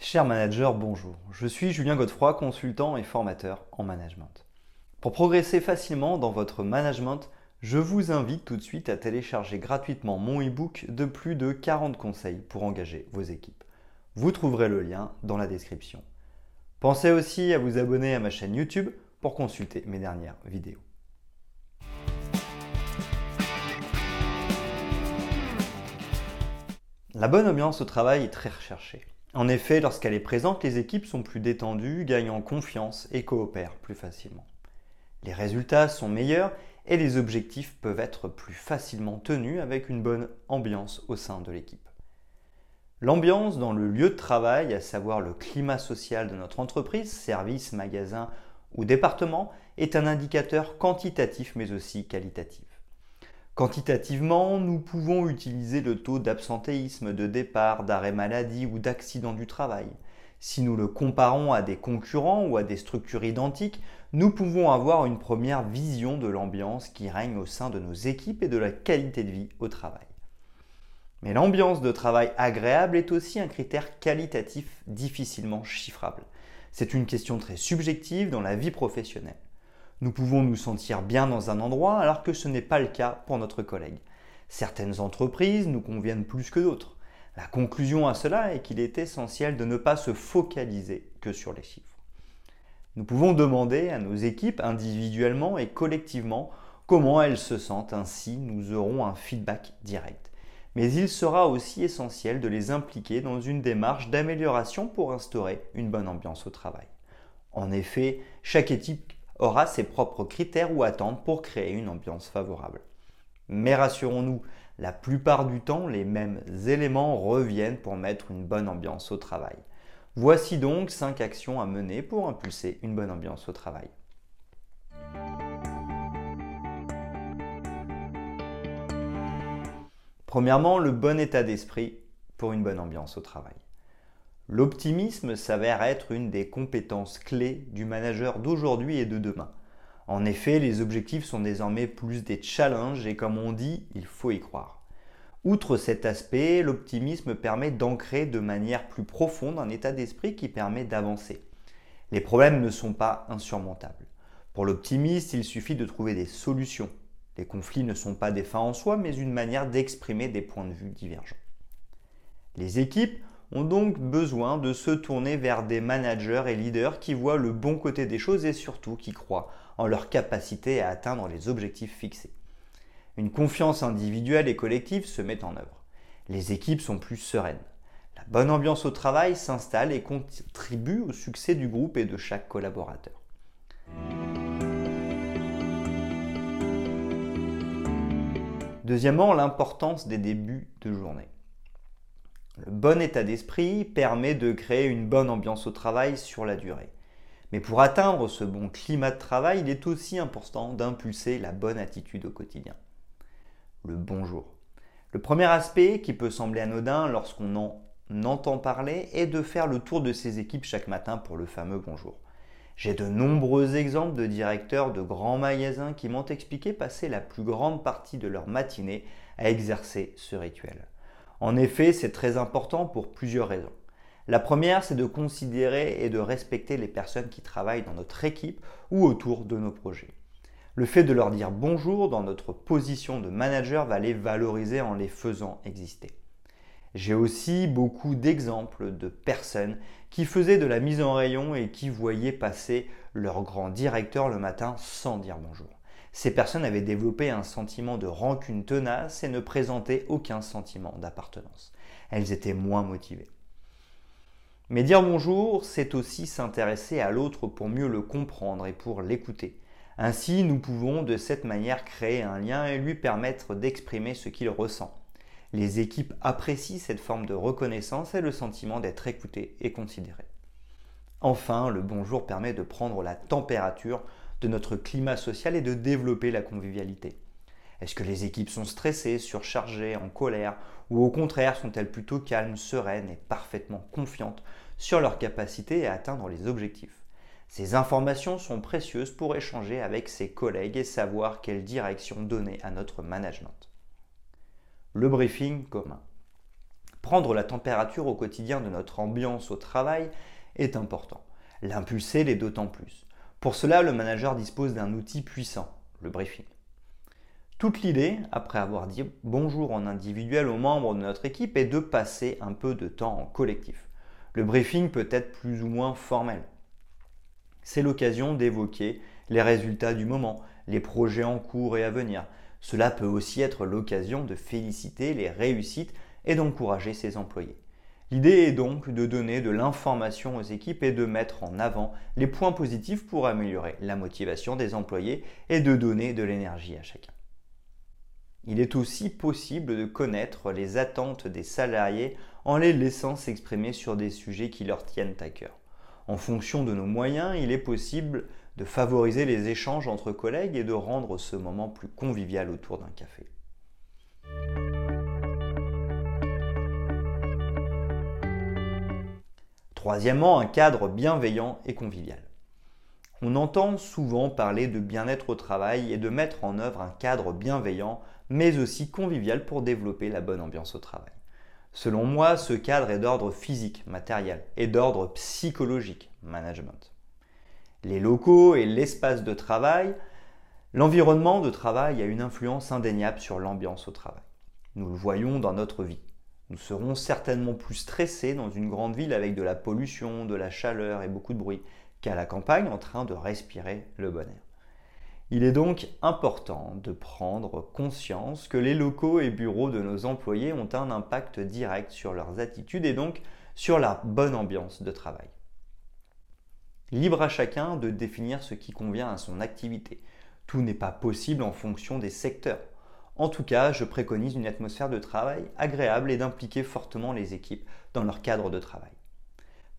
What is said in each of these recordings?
Cher manager, bonjour. Je suis Julien Godefroy, consultant et formateur en management. Pour progresser facilement dans votre management, je vous invite tout de suite à télécharger gratuitement mon e-book de plus de 40 conseils pour engager vos équipes. Vous trouverez le lien dans la description. Pensez aussi à vous abonner à ma chaîne YouTube pour consulter mes dernières vidéos. La bonne ambiance au travail est très recherchée. En effet, lorsqu'elle est présente, les équipes sont plus détendues, gagnent en confiance et coopèrent plus facilement. Les résultats sont meilleurs et les objectifs peuvent être plus facilement tenus avec une bonne ambiance au sein de l'équipe. L'ambiance dans le lieu de travail, à savoir le climat social de notre entreprise, service, magasin ou département, est un indicateur quantitatif mais aussi qualitatif. Quantitativement, nous pouvons utiliser le taux d'absentéisme, de départ, d'arrêt maladie ou d'accident du travail. Si nous le comparons à des concurrents ou à des structures identiques, nous pouvons avoir une première vision de l'ambiance qui règne au sein de nos équipes et de la qualité de vie au travail. Mais l'ambiance de travail agréable est aussi un critère qualitatif difficilement chiffrable. C'est une question très subjective dans la vie professionnelle. Nous pouvons nous sentir bien dans un endroit alors que ce n'est pas le cas pour notre collègue. Certaines entreprises nous conviennent plus que d'autres. La conclusion à cela est qu'il est essentiel de ne pas se focaliser que sur les chiffres. Nous pouvons demander à nos équipes individuellement et collectivement comment elles se sentent, ainsi nous aurons un feedback direct. Mais il sera aussi essentiel de les impliquer dans une démarche d'amélioration pour instaurer une bonne ambiance au travail. En effet, chaque équipe aura ses propres critères ou attentes pour créer une ambiance favorable. Mais rassurons-nous, la plupart du temps, les mêmes éléments reviennent pour mettre une bonne ambiance au travail. Voici donc 5 actions à mener pour impulser une bonne ambiance au travail. Premièrement, le bon état d'esprit pour une bonne ambiance au travail. L'optimisme s'avère être une des compétences clés du manager d'aujourd'hui et de demain. En effet, les objectifs sont désormais plus des challenges et comme on dit, il faut y croire. Outre cet aspect, l'optimisme permet d'ancrer de manière plus profonde un état d'esprit qui permet d'avancer. Les problèmes ne sont pas insurmontables. Pour l'optimiste, il suffit de trouver des solutions. Les conflits ne sont pas des fins en soi, mais une manière d'exprimer des points de vue divergents. Les équipes ont donc besoin de se tourner vers des managers et leaders qui voient le bon côté des choses et surtout qui croient en leur capacité à atteindre les objectifs fixés. Une confiance individuelle et collective se met en œuvre. Les équipes sont plus sereines. La bonne ambiance au travail s'installe et contribue au succès du groupe et de chaque collaborateur. Deuxièmement, l'importance des débuts de journée. Le bon état d'esprit permet de créer une bonne ambiance au travail sur la durée. Mais pour atteindre ce bon climat de travail, il est aussi important d'impulser la bonne attitude au quotidien. Le bonjour. Le premier aspect qui peut sembler anodin lorsqu'on en entend parler est de faire le tour de ses équipes chaque matin pour le fameux bonjour. J'ai de nombreux exemples de directeurs de grands magasins qui m'ont expliqué passer la plus grande partie de leur matinée à exercer ce rituel. En effet, c'est très important pour plusieurs raisons. La première, c'est de considérer et de respecter les personnes qui travaillent dans notre équipe ou autour de nos projets. Le fait de leur dire bonjour dans notre position de manager va les valoriser en les faisant exister. J'ai aussi beaucoup d'exemples de personnes qui faisaient de la mise en rayon et qui voyaient passer leur grand directeur le matin sans dire bonjour. Ces personnes avaient développé un sentiment de rancune tenace et ne présentaient aucun sentiment d'appartenance. Elles étaient moins motivées. Mais dire bonjour, c'est aussi s'intéresser à l'autre pour mieux le comprendre et pour l'écouter. Ainsi, nous pouvons de cette manière créer un lien et lui permettre d'exprimer ce qu'il ressent. Les équipes apprécient cette forme de reconnaissance et le sentiment d'être écouté et considéré. Enfin, le bonjour permet de prendre la température de notre climat social et de développer la convivialité. Est-ce que les équipes sont stressées, surchargées, en colère, ou au contraire sont-elles plutôt calmes, sereines et parfaitement confiantes sur leur capacité à atteindre les objectifs? Ces informations sont précieuses pour échanger avec ses collègues et savoir quelle direction donner à notre management. Le briefing commun. Prendre la température au quotidien de notre ambiance au travail est important. L'impulser l'est d'autant plus. Pour cela, le manager dispose d'un outil puissant, le briefing. Toute l'idée, après avoir dit bonjour en individuel aux membres de notre équipe, est de passer un peu de temps en collectif. Le briefing peut être plus ou moins formel. C'est l'occasion d'évoquer les résultats du moment, les projets en cours et à venir. Cela peut aussi être l'occasion de féliciter les réussites et d'encourager ses employés. L'idée est donc de donner de l'information aux équipes et de mettre en avant les points positifs pour améliorer la motivation des employés et de donner de l'énergie à chacun. Il est aussi possible de connaître les attentes des salariés en les laissant s'exprimer sur des sujets qui leur tiennent à cœur. En fonction de nos moyens, il est possible de favoriser les échanges entre collègues et de rendre ce moment plus convivial autour d'un café. Troisièmement, un cadre bienveillant et convivial. On entend souvent parler de bien-être au travail et de mettre en œuvre un cadre bienveillant mais aussi convivial pour développer la bonne ambiance au travail. Selon moi, ce cadre est d'ordre physique, matériel, et d'ordre psychologique, management. Les locaux et l'espace de travail, l'environnement de travail a une influence indéniable sur l'ambiance au travail. Nous le voyons dans notre vie. Nous serons certainement plus stressés dans une grande ville avec de la pollution, de la chaleur et beaucoup de bruit qu'à la campagne en train de respirer le bon air. Il est donc important de prendre conscience que les locaux et bureaux de nos employés ont un impact direct sur leurs attitudes et donc sur la bonne ambiance de travail. Libre à chacun de définir ce qui convient à son activité. Tout n'est pas possible en fonction des secteurs. En tout cas, je préconise une atmosphère de travail agréable et d'impliquer fortement les équipes dans leur cadre de travail.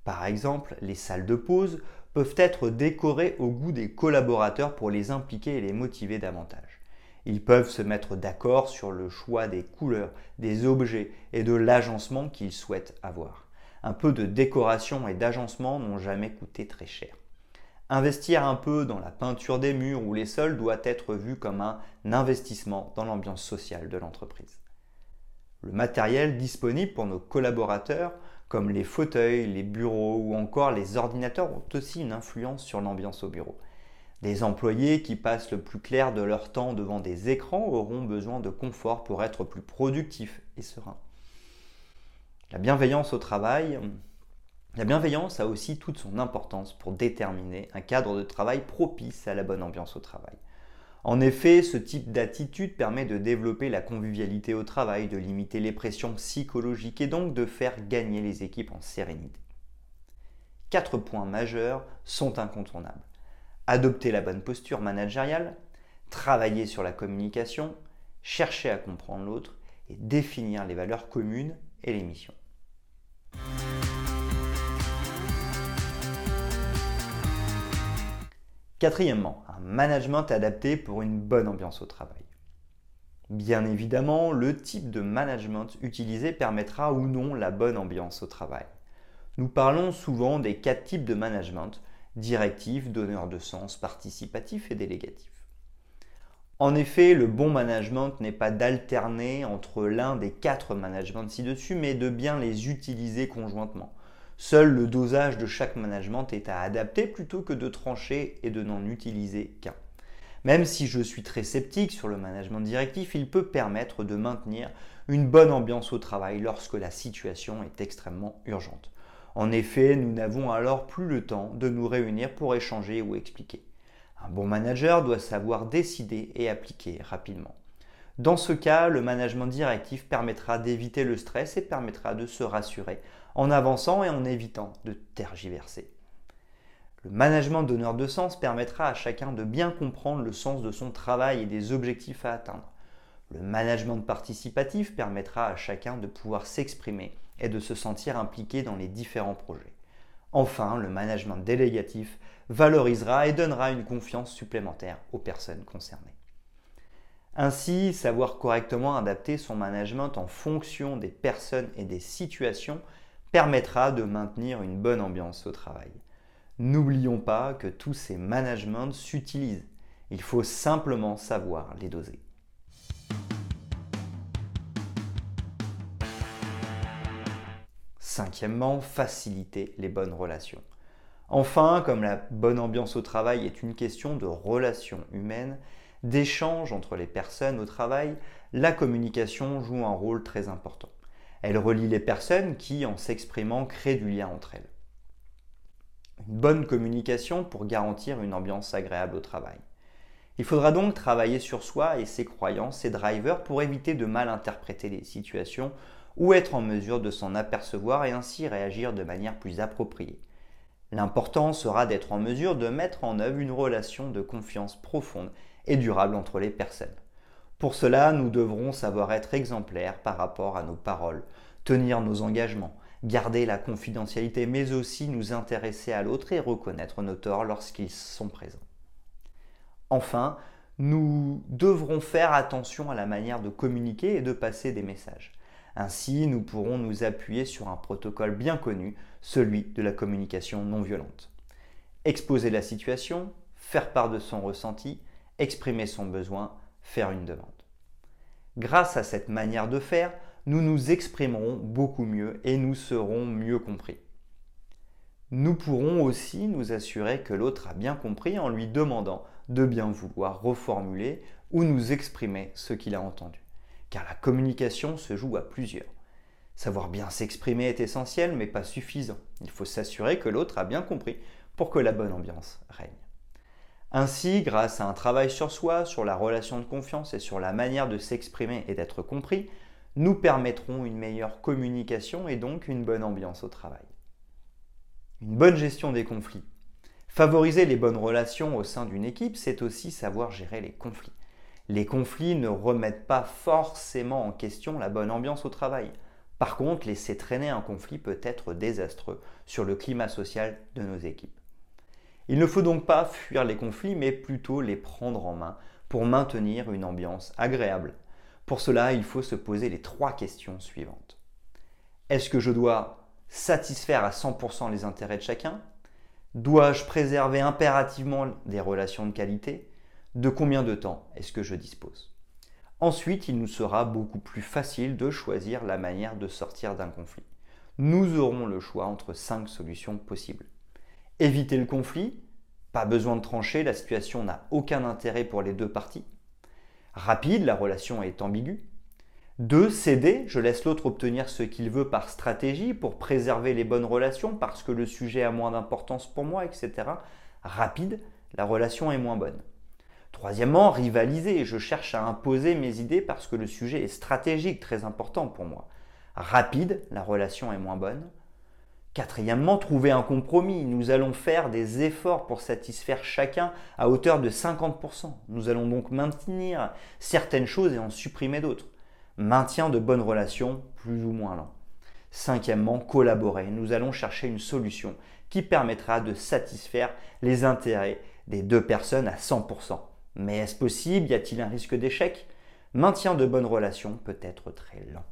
Par exemple, les salles de pause peuvent être décorés au goût des collaborateurs pour les impliquer et les motiver davantage. Ils peuvent se mettre d'accord sur le choix des couleurs, des objets et de l'agencement qu'ils souhaitent avoir. Un peu de décoration et d'agencement n'ont jamais coûté très cher. Investir un peu dans la peinture des murs ou les sols doit être vu comme un investissement dans l'ambiance sociale de l'entreprise. Le matériel disponible pour nos collaborateurs comme les fauteuils, les bureaux ou encore les ordinateurs ont aussi une influence sur l'ambiance au bureau. Des employés qui passent le plus clair de leur temps devant des écrans auront besoin de confort pour être plus productifs et sereins. La bienveillance au travail, la bienveillance a aussi toute son importance pour déterminer un cadre de travail propice à la bonne ambiance au travail. En effet, ce type d'attitude permet de développer la convivialité au travail, de limiter les pressions psychologiques et donc de faire gagner les équipes en sérénité. Quatre points majeurs sont incontournables. Adopter la bonne posture managériale, travailler sur la communication, chercher à comprendre l'autre et définir les valeurs communes et les missions. Quatrièmement, un management adapté pour une bonne ambiance au travail. Bien évidemment, le type de management utilisé permettra ou non la bonne ambiance au travail. Nous parlons souvent des quatre types de management, directif, donneur de sens, participatif et délégatif. En effet, le bon management n'est pas d'alterner entre l'un des quatre managements ci-dessus, mais de bien les utiliser conjointement. Seul le dosage de chaque management est à adapter plutôt que de trancher et de n'en utiliser qu'un. Même si je suis très sceptique sur le management directif, il peut permettre de maintenir une bonne ambiance au travail lorsque la situation est extrêmement urgente. En effet, nous n'avons alors plus le temps de nous réunir pour échanger ou expliquer. Un bon manager doit savoir décider et appliquer rapidement. Dans ce cas, le management directif permettra d'éviter le stress et permettra de se rassurer en avançant et en évitant de tergiverser. Le management donneur de sens permettra à chacun de bien comprendre le sens de son travail et des objectifs à atteindre. Le management participatif permettra à chacun de pouvoir s'exprimer et de se sentir impliqué dans les différents projets. Enfin, le management délégatif valorisera et donnera une confiance supplémentaire aux personnes concernées. Ainsi, savoir correctement adapter son management en fonction des personnes et des situations permettra de maintenir une bonne ambiance au travail. N'oublions pas que tous ces managements s'utilisent. Il faut simplement savoir les doser. Cinquièmement, faciliter les bonnes relations. Enfin, comme la bonne ambiance au travail est une question de relations humaines, d'échange entre les personnes au travail, la communication joue un rôle très important. Elle relie les personnes qui, en s'exprimant, créent du lien entre elles. Une bonne communication pour garantir une ambiance agréable au travail. Il faudra donc travailler sur soi et ses croyances, ses drivers pour éviter de mal interpréter les situations ou être en mesure de s'en apercevoir et ainsi réagir de manière plus appropriée. L'important sera d'être en mesure de mettre en œuvre une relation de confiance profonde et durable entre les personnes. Pour cela, nous devrons savoir être exemplaires par rapport à nos paroles, tenir nos engagements, garder la confidentialité, mais aussi nous intéresser à l'autre et reconnaître nos torts lorsqu'ils sont présents. Enfin, nous devrons faire attention à la manière de communiquer et de passer des messages. Ainsi, nous pourrons nous appuyer sur un protocole bien connu, celui de la communication non violente. Exposer la situation, faire part de son ressenti, exprimer son besoin, faire une demande. Grâce à cette manière de faire, nous nous exprimerons beaucoup mieux et nous serons mieux compris. Nous pourrons aussi nous assurer que l'autre a bien compris en lui demandant de bien vouloir reformuler ou nous exprimer ce qu'il a entendu. Car la communication se joue à plusieurs. Savoir bien s'exprimer est essentiel mais pas suffisant. Il faut s'assurer que l'autre a bien compris pour que la bonne ambiance règne. Ainsi, grâce à un travail sur soi, sur la relation de confiance et sur la manière de s'exprimer et d'être compris, nous permettrons une meilleure communication et donc une bonne ambiance au travail. Une bonne gestion des conflits. Favoriser les bonnes relations au sein d'une équipe, c'est aussi savoir gérer les conflits. Les conflits ne remettent pas forcément en question la bonne ambiance au travail. Par contre, laisser traîner un conflit peut être désastreux sur le climat social de nos équipes. Il ne faut donc pas fuir les conflits, mais plutôt les prendre en main pour maintenir une ambiance agréable. Pour cela, il faut se poser les trois questions suivantes. Est-ce que je dois satisfaire à 100% les intérêts de chacun? Dois-je préserver impérativement des relations de qualité? De combien de temps est-ce que je dispose? Ensuite, il nous sera beaucoup plus facile de choisir la manière de sortir d'un conflit. Nous aurons le choix entre cinq solutions possibles. Éviter le conflit, pas besoin de trancher, la situation n'a aucun intérêt pour les deux parties. Rapide, la relation est ambiguë. 2. Céder, je laisse l'autre obtenir ce qu'il veut par stratégie pour préserver les bonnes relations parce que le sujet a moins d'importance pour moi, etc. Rapide, la relation est moins bonne. Troisièmement, rivaliser, je cherche à imposer mes idées parce que le sujet est stratégique, très important pour moi. Rapide, la relation est moins bonne. Quatrièmement, trouver un compromis. Nous allons faire des efforts pour satisfaire chacun à hauteur de 50%. Nous allons donc maintenir certaines choses et en supprimer d'autres. Maintien de bonnes relations, plus ou moins lent. Cinquièmement, collaborer. Nous allons chercher une solution qui permettra de satisfaire les intérêts des deux personnes à 100%. Mais est-ce possible? Y a-t-il un risque d'échec? Maintien de bonnes relations peut être très lent.